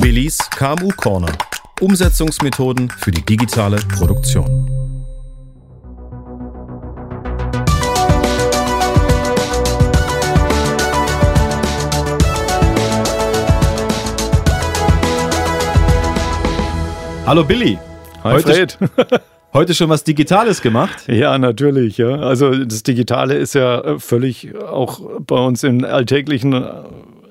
Willis KMU Corner. Umsetzungsmethoden für die digitale Produktion. Hallo Billy. Hi Heute- Fred. Heute schon was Digitales gemacht? Ja, natürlich. Ja. Also das Digitale ist ja völlig auch bei uns im alltäglichen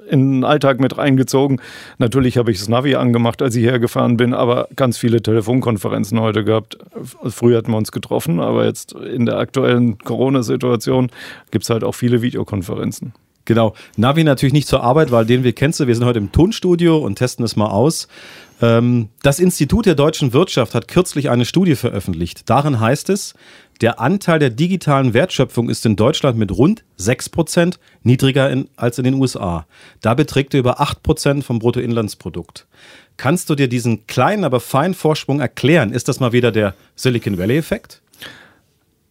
in den Alltag mit reingezogen. Natürlich habe ich das Navi angemacht, als ich hergefahren bin, aber ganz viele Telefonkonferenzen heute gehabt. Früher hatten wir uns getroffen, aber jetzt in der aktuellen Corona-Situation gibt es halt auch viele Videokonferenzen. Genau. Navi natürlich nicht zur Arbeit, weil den wir kennst du. Wir sind heute im Tonstudio und testen es mal aus. Ähm, Das Institut der deutschen Wirtschaft hat kürzlich eine Studie veröffentlicht. Darin heißt es, der Anteil der digitalen Wertschöpfung ist in Deutschland mit rund 6% niedriger in, als in den USA. Da beträgt er über 8% vom Bruttoinlandsprodukt. Kannst du dir diesen kleinen, aber feinen Vorsprung erklären? Ist das mal wieder der Silicon Valley-Effekt?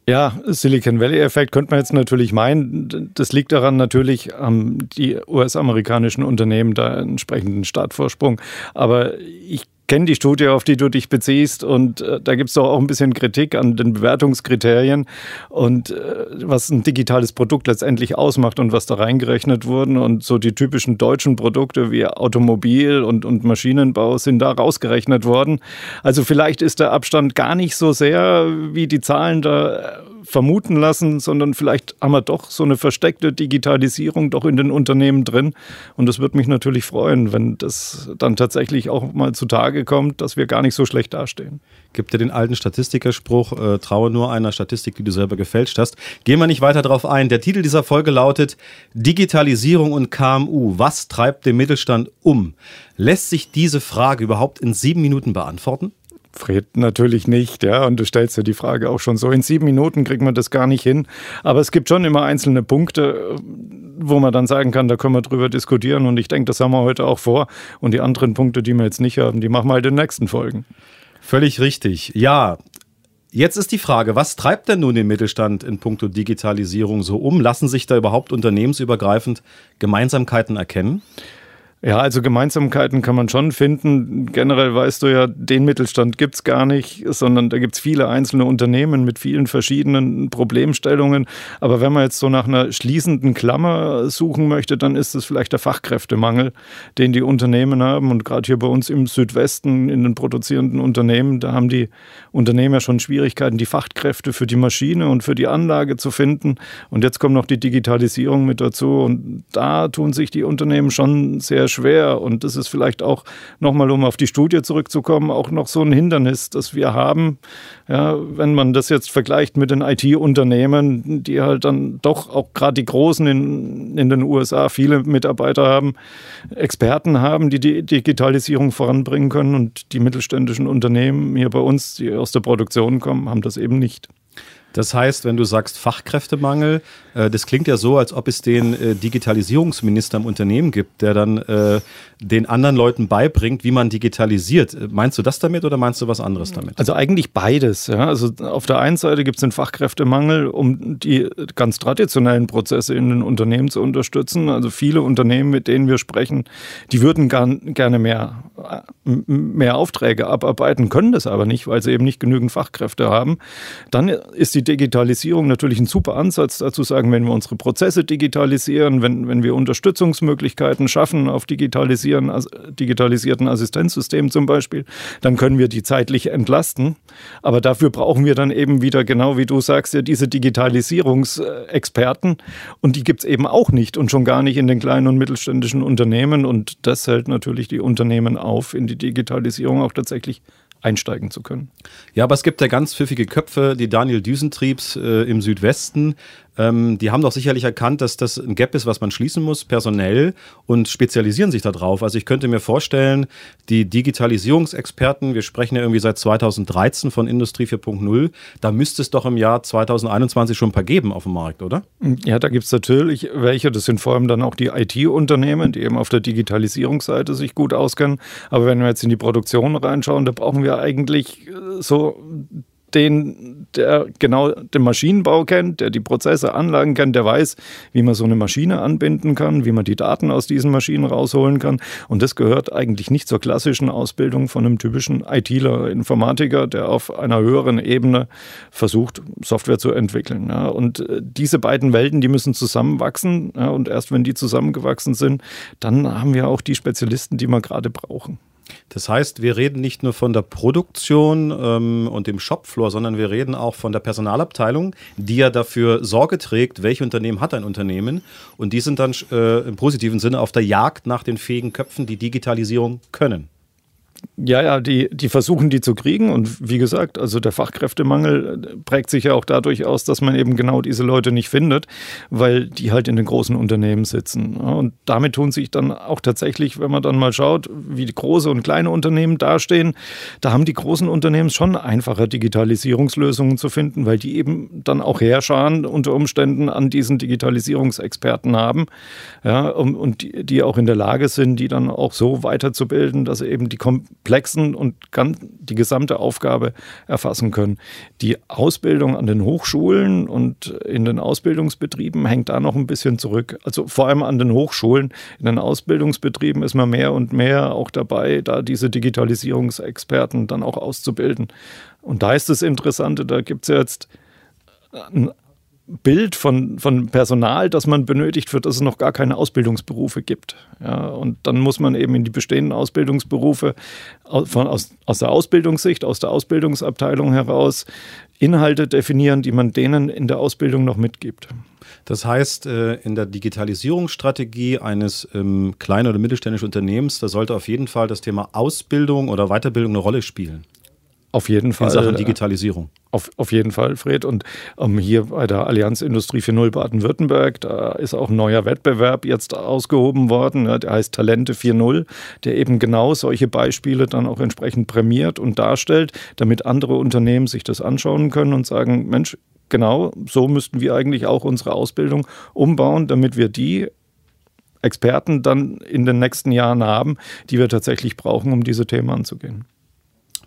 Ja, Silicon Valley-Effekt könnte man jetzt natürlich meinen. Das liegt daran, natürlich haben die US-amerikanischen Unternehmen da einen entsprechenden Startvorsprung. Aber ich kenne die Studie, auf die du dich beziehst und äh, da gibt es doch auch ein bisschen Kritik an den Bewertungskriterien und äh, was ein digitales Produkt letztendlich ausmacht und was da reingerechnet wurden und so die typischen deutschen Produkte wie Automobil und, und Maschinenbau sind da rausgerechnet worden. Also vielleicht ist der Abstand gar nicht so sehr, wie die Zahlen da äh, vermuten lassen, sondern vielleicht haben wir doch so eine versteckte Digitalisierung doch in den Unternehmen drin. Und das würde mich natürlich freuen, wenn das dann tatsächlich auch mal zutage kommt, dass wir gar nicht so schlecht dastehen. Gibt ja den alten Statistikerspruch, äh, traue nur einer Statistik, die du selber gefälscht hast. Gehen wir nicht weiter darauf ein. Der Titel dieser Folge lautet Digitalisierung und KMU. Was treibt den Mittelstand um? Lässt sich diese Frage überhaupt in sieben Minuten beantworten? Fred, natürlich nicht, ja. Und du stellst ja die Frage auch schon so. In sieben Minuten kriegt man das gar nicht hin. Aber es gibt schon immer einzelne Punkte, wo man dann sagen kann, da können wir drüber diskutieren. Und ich denke, das haben wir heute auch vor. Und die anderen Punkte, die wir jetzt nicht haben, die machen wir halt in den nächsten Folgen. Völlig richtig. Ja. Jetzt ist die Frage, was treibt denn nun den Mittelstand in puncto Digitalisierung so um? Lassen sich da überhaupt unternehmensübergreifend Gemeinsamkeiten erkennen? Ja, also Gemeinsamkeiten kann man schon finden. Generell weißt du ja, den Mittelstand gibt's gar nicht, sondern da gibt's viele einzelne Unternehmen mit vielen verschiedenen Problemstellungen. Aber wenn man jetzt so nach einer schließenden Klammer suchen möchte, dann ist es vielleicht der Fachkräftemangel, den die Unternehmen haben. Und gerade hier bei uns im Südwesten, in den produzierenden Unternehmen, da haben die Unternehmer schon Schwierigkeiten, die Fachkräfte für die Maschine und für die Anlage zu finden. Und jetzt kommt noch die Digitalisierung mit dazu. Und da tun sich die Unternehmen schon sehr schwer. Und das ist vielleicht auch nochmal, um auf die Studie zurückzukommen, auch noch so ein Hindernis, das wir haben. Ja, wenn man das jetzt vergleicht mit den IT-Unternehmen, die halt dann doch auch gerade die Großen in, in den USA viele Mitarbeiter haben, Experten haben, die die Digitalisierung voranbringen können. Und die mittelständischen Unternehmen hier bei uns, die aus der Produktion kommen, haben das eben nicht. Das heißt, wenn du sagst Fachkräftemangel, äh, das klingt ja so, als ob es den äh, Digitalisierungsminister im Unternehmen gibt, der dann äh, den anderen Leuten beibringt, wie man digitalisiert. Äh, Meinst du das damit oder meinst du was anderes damit? Also eigentlich beides. Ja. Also auf der einen Seite gibt es den Fachkräftemangel, um die ganz traditionellen Prozesse in den Unternehmen zu unterstützen. Also viele Unternehmen, mit denen wir sprechen, die würden gern, gerne mehr, äh, mehr Aufträge abarbeiten, können das aber nicht, weil sie eben nicht genügend Fachkräfte haben. Dann ist die Digitalisierung natürlich ein super Ansatz dazu sagen, wenn wir unsere Prozesse digitalisieren, wenn, wenn wir Unterstützungsmöglichkeiten schaffen auf digitalisieren, digitalisierten Assistenzsystemen zum Beispiel, dann können wir die zeitlich entlasten. Aber dafür brauchen wir dann eben wieder, genau wie du sagst, ja diese Digitalisierungsexperten. Und die gibt es eben auch nicht und schon gar nicht in den kleinen und mittelständischen Unternehmen. Und das hält natürlich die Unternehmen auf, in die Digitalisierung auch tatsächlich einsteigen zu können. Ja, aber es gibt ja ganz pfiffige Köpfe, die Daniel Düsentriebs äh, im Südwesten. Ähm, die haben doch sicherlich erkannt, dass das ein Gap ist, was man schließen muss, personell und spezialisieren sich darauf. Also ich könnte mir vorstellen, die Digitalisierungsexperten, wir sprechen ja irgendwie seit 2013 von Industrie 4.0, da müsste es doch im Jahr 2021 schon ein paar geben auf dem Markt, oder? Ja, da gibt es natürlich welche, das sind vor allem dann auch die IT-Unternehmen, die eben auf der Digitalisierungsseite sich gut auskennen. Aber wenn wir jetzt in die Produktion reinschauen, da brauchen wir eigentlich äh, so den, der genau den Maschinenbau kennt, der die Prozesse, Anlagen kennt, der weiß, wie man so eine Maschine anbinden kann, wie man die Daten aus diesen Maschinen rausholen kann. Und das gehört eigentlich nicht zur klassischen Ausbildung von einem typischen ITler, Informatiker, der auf einer höheren Ebene versucht, Software zu entwickeln. Ja. Und äh, diese beiden Welten, die müssen zusammenwachsen. Ja. Und erst wenn die zusammengewachsen sind, dann haben wir auch die Spezialisten, die wir gerade brauchen. Das heißt, wir reden nicht nur von der Produktion ähm, und dem Shopfloor, sondern wir reden auch von der Personalabteilung, die ja dafür Sorge trägt, welche Unternehmen hat ein Unternehmen. Und die sind dann äh, im positiven Sinne auf der Jagd nach den fähigen Köpfen, die Digitalisierung können. Ja, ja, die, die versuchen die zu kriegen. Und wie gesagt, also der Fachkräftemangel äh, prägt sich ja auch dadurch aus, dass man eben genau diese Leute nicht findet, weil die halt in den großen Unternehmen sitzen. Und damit tun sich dann auch tatsächlich, wenn man dann mal schaut, wie die große und kleine Unternehmen dastehen, da haben die großen Unternehmen schon einfacher Digitalisierungslösungen zu finden, weil die eben dann auch Herrscharen unter Umständen an diesen Digitalisierungsexperten haben. Ja, und die, die auch in der Lage sind, die dann auch so weiterzubilden, dass eben die komplexen und ganz die gesamte Aufgabe erfassen können. Die Ausbildung an den Hochschulen und in den Ausbildungsbetrieben hängt da noch ein bisschen zurück. Also vor allem an den Hochschulen. In den Ausbildungsbetrieben ist man mehr und mehr auch dabei, da diese Digitalisierungsexperten dann auch auszubilden. Und da ist das Interessante, da gibt es ja jetzt Bild von, von Personal, das man benötigt, für das es noch gar keine Ausbildungsberufe gibt. Ja, und dann muss man eben in die bestehenden Ausbildungsberufe von, aus, aus der Ausbildungssicht, aus der Ausbildungsabteilung heraus Inhalte definieren, die man denen in der Ausbildung noch mitgibt. Das heißt, äh, in der Digitalisierungsstrategie eines ähm, kleinen oder mittelständischen Unternehmens, da sollte auf jeden Fall das Thema Ausbildung oder Weiterbildung eine Rolle spielen. Auf jeden Fall. In Sachen äh, Digitalisierung. Auf, auf jeden Fall, Fred. Und ähm, hier bei der Allianz Industrie 4.0 Baden-Württemberg, da ist auch ein neuer Wettbewerb jetzt ausgehoben worden. Ja, der heißt Talente 4.0, der eben genau solche Beispiele dann auch entsprechend prämiert und darstellt, damit andere Unternehmen sich das anschauen können und sagen, Mensch, genau so müssten wir eigentlich auch unsere Ausbildung umbauen, damit wir die Experten dann in den nächsten Jahren haben, die wir tatsächlich brauchen, um diese Themen anzugehen.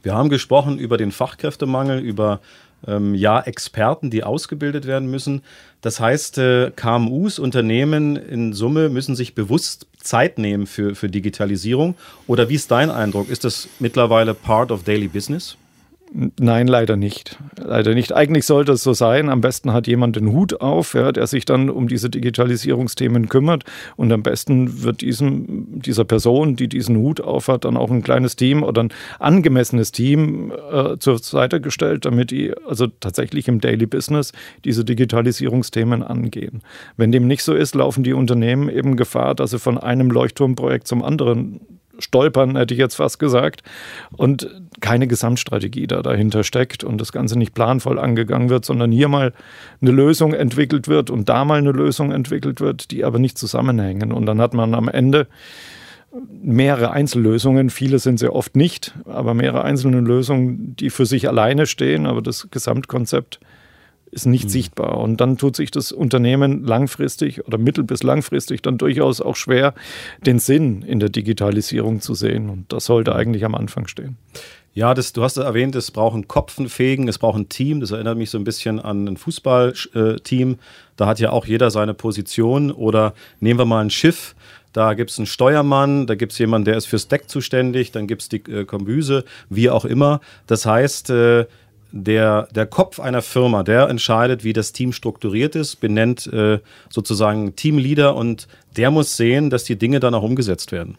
Wir haben gesprochen über den Fachkräftemangel, über ähm, ja, Experten, die ausgebildet werden müssen. Das heißt, äh, KMUs, Unternehmen in Summe müssen sich bewusst Zeit nehmen für, für Digitalisierung. Oder wie ist dein Eindruck? Ist das mittlerweile part of daily business? Nein, leider nicht. Leider nicht. Eigentlich sollte es so sein. Am besten hat jemand den Hut auf, ja, der sich dann um diese Digitalisierungsthemen kümmert. Und am besten wird diesem, dieser Person, die diesen Hut aufhat, dann auch ein kleines Team oder ein angemessenes Team äh, zur Seite gestellt, damit die also tatsächlich im Daily Business diese Digitalisierungsthemen angehen. Wenn dem nicht so ist, laufen die Unternehmen eben Gefahr, dass sie von einem Leuchtturmprojekt zum anderen stolpern, hätte ich jetzt fast gesagt, und keine Gesamtstrategie da dahinter steckt und das Ganze nicht planvoll angegangen wird, sondern hier mal eine Lösung entwickelt wird und da mal eine Lösung entwickelt wird, die aber nicht zusammenhängen. Und dann hat man am Ende mehrere Einzellösungen, viele sind sehr oft nicht, aber mehrere einzelne Lösungen, die für sich alleine stehen, aber das Gesamtkonzept ist nicht mhm. sichtbar. Und dann tut sich das Unternehmen langfristig oder mittel- bis langfristig dann durchaus auch schwer, den Sinn in der Digitalisierung zu sehen. Und das sollte eigentlich am Anfang stehen. Ja, das, du hast erwähnt, es braucht einen Kopfenfähigen, es braucht ein Team. Das erinnert mich so ein bisschen an ein Fußballteam. Da hat ja auch jeder seine Position. Oder nehmen wir mal ein Schiff. Da gibt es einen Steuermann, da gibt es jemanden, der ist fürs Deck zuständig, dann gibt es die äh, Kombüse, wie auch immer. Das heißt, äh, der, der Kopf einer Firma, der entscheidet, wie das Team strukturiert ist, benennt äh, sozusagen Teamleader und der muss sehen, dass die Dinge dann auch umgesetzt werden.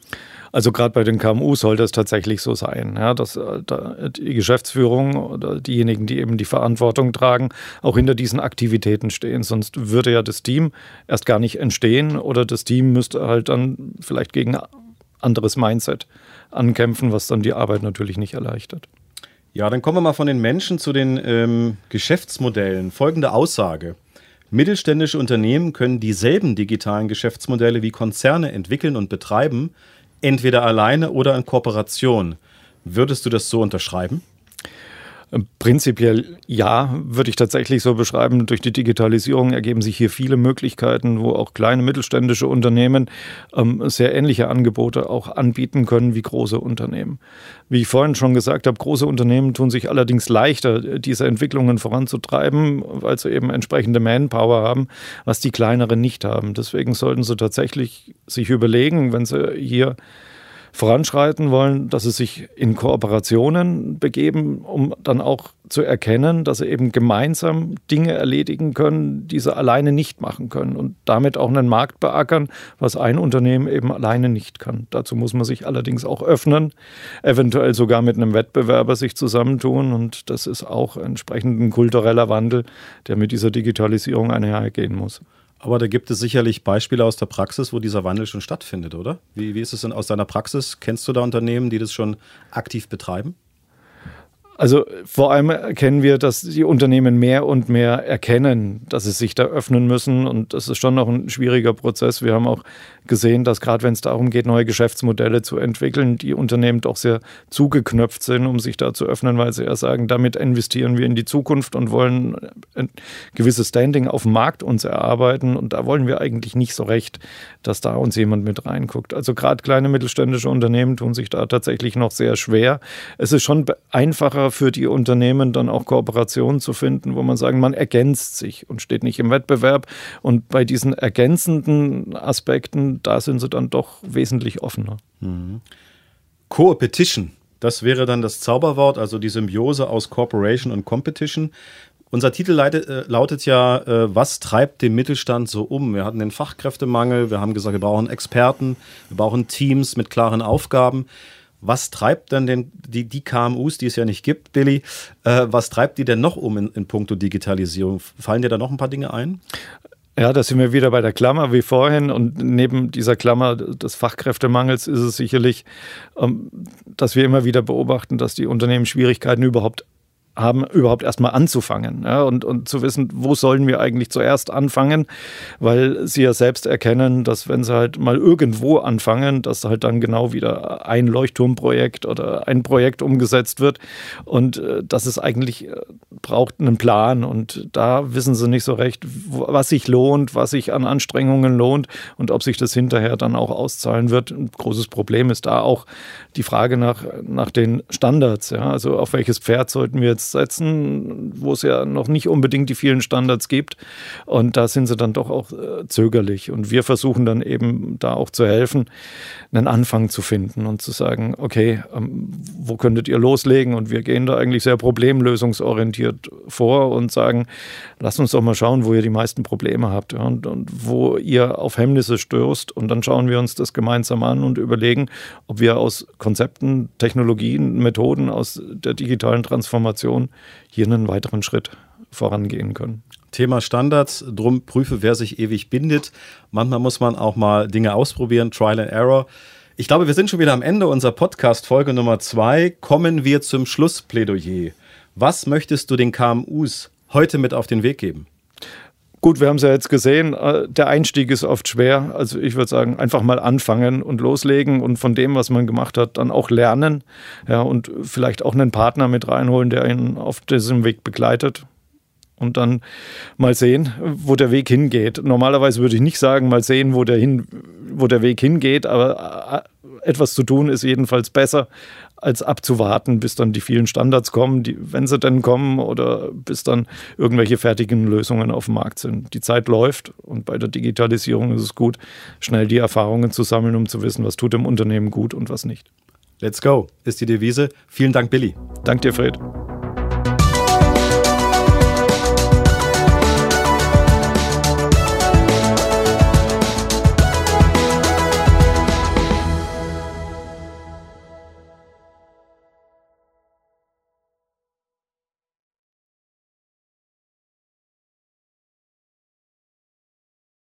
Also gerade bei den KMU soll das tatsächlich so sein, ja, dass äh, die Geschäftsführung oder diejenigen, die eben die Verantwortung tragen, auch hinter diesen Aktivitäten stehen. Sonst würde ja das Team erst gar nicht entstehen oder das Team müsste halt dann vielleicht gegen anderes Mindset ankämpfen, was dann die Arbeit natürlich nicht erleichtert. Ja, dann kommen wir mal von den Menschen zu den ähm, Geschäftsmodellen. Folgende Aussage. Mittelständische Unternehmen können dieselben digitalen Geschäftsmodelle wie Konzerne entwickeln und betreiben, entweder alleine oder in Kooperation. Würdest du das so unterschreiben? Prinzipiell ja, würde ich tatsächlich so beschreiben. Durch die Digitalisierung ergeben sich hier viele Möglichkeiten, wo auch kleine mittelständische Unternehmen ähm, sehr ähnliche Angebote auch anbieten können wie große Unternehmen. Wie ich vorhin schon gesagt habe, große Unternehmen tun sich allerdings leichter, diese Entwicklungen voranzutreiben, weil sie eben entsprechende Manpower haben, was die kleineren nicht haben. Deswegen sollten sie tatsächlich sich überlegen, wenn sie hier voranschreiten wollen, dass sie sich in Kooperationen begeben, um dann auch zu erkennen, dass sie eben gemeinsam Dinge erledigen können, die sie alleine nicht machen können und damit auch einen Markt beackern, was ein Unternehmen eben alleine nicht kann. Dazu muss man sich allerdings auch öffnen, eventuell sogar mit einem Wettbewerber sich zusammentun und das ist auch entsprechend ein kultureller Wandel, der mit dieser Digitalisierung einhergehen muss. Aber da gibt es sicherlich Beispiele aus der Praxis, wo dieser Wandel schon stattfindet, oder? Wie, wie ist es denn aus deiner Praxis? Kennst du da Unternehmen, die das schon aktiv betreiben? Also vor allem erkennen wir, dass die Unternehmen mehr und mehr erkennen, dass sie sich da öffnen müssen. Und das ist schon noch ein schwieriger Prozess. Wir haben auch gesehen, dass gerade wenn es darum geht, neue Geschäftsmodelle zu entwickeln, die Unternehmen doch sehr zugeknöpft sind, um sich da zu öffnen, weil sie ja sagen, damit investieren wir in die Zukunft und wollen ein gewisses Standing auf dem Markt uns erarbeiten. Und da wollen wir eigentlich nicht so recht, dass da uns jemand mit reinguckt. Also gerade kleine mittelständische Unternehmen tun sich da tatsächlich noch sehr schwer. Es ist schon einfacher für die Unternehmen dann auch Kooperationen zu finden, wo man sagen, man ergänzt sich und steht nicht im Wettbewerb. Und bei diesen ergänzenden Aspekten, da sind sie dann doch wesentlich offener. Mhm. Co-Petition, das wäre dann das Zauberwort, also die Symbiose aus Corporation und Competition. Unser Titel leitet, äh, lautet ja, äh, was treibt den Mittelstand so um? Wir hatten den Fachkräftemangel, wir haben gesagt, wir brauchen Experten, wir brauchen Teams mit klaren Aufgaben. Was treibt denn die, die KMUs, die es ja nicht gibt, Billy, äh, was treibt die denn noch um in, in puncto Digitalisierung? Fallen dir da noch ein paar Dinge ein? Ja, da sind wir wieder bei der Klammer wie vorhin. Und neben dieser Klammer des Fachkräftemangels ist es sicherlich, ähm, dass wir immer wieder beobachten, dass die Unternehmen Schwierigkeiten überhaupt haben, überhaupt erstmal anzufangen ja, und, und zu wissen, wo sollen wir eigentlich zuerst anfangen, weil sie ja selbst erkennen, dass wenn sie halt mal irgendwo anfangen, dass halt dann genau wieder ein Leuchtturmprojekt oder ein Projekt umgesetzt wird und äh, dass es eigentlich äh, braucht einen Plan und da wissen sie nicht so recht, was sich lohnt, was sich an Anstrengungen lohnt und ob sich das hinterher dann auch auszahlen wird. Ein großes Problem ist da auch die Frage nach, nach den Standards. Ja, also auf welches Pferd sollten wir jetzt setzen, wo es ja noch nicht unbedingt die vielen Standards gibt. Und da sind sie dann doch auch äh, zögerlich. Und wir versuchen dann eben da auch zu helfen, einen Anfang zu finden und zu sagen, okay, ähm, wo könntet ihr loslegen? Und wir gehen da eigentlich sehr problemlösungsorientiert vor und sagen, lasst uns doch mal schauen, wo ihr die meisten Probleme habt und, und wo ihr auf Hemmnisse stößt. Und dann schauen wir uns das gemeinsam an und überlegen, ob wir aus Konzepten, Technologien, Methoden aus der digitalen Transformation Organisation hier einen weiteren Schritt vorangehen können. Thema Standards, drum prüfe, wer sich ewig bindet. Manchmal muss man auch mal Dinge ausprobieren, Trial and Error. Ich glaube, wir sind schon wieder am Ende unserer Podcast-Folge Nummer zwei. Kommen wir zum Schlussplädoyer. Was möchtest du den KMUs heute mit auf den Weg geben? Gut, wir haben es ja jetzt gesehen, äh, der Einstieg ist oft schwer. Also ich würde sagen, einfach mal anfangen und loslegen und von dem, was man gemacht hat, dann auch lernen. Ja, und vielleicht auch einen Partner mit reinholen, der ihn auf diesem Weg begleitet. Und dann mal sehen, wo der Weg hingeht. Normalerweise würde ich nicht sagen, mal sehen, wo der, hin, wo der Weg hingeht, aber äh, etwas zu tun ist jedenfalls besser, als abzuwarten, bis dann die vielen Standards kommen, die, wenn sie denn kommen, oder bis dann irgendwelche fertigen Lösungen auf dem Markt sind. Die Zeit läuft und bei der Digitalisierung ist es gut, schnell die Erfahrungen zu sammeln, um zu wissen, was tut dem Unternehmen gut und was nicht. Let's go ist die Devise. Vielen Dank, Billy. Dank dir, Fred.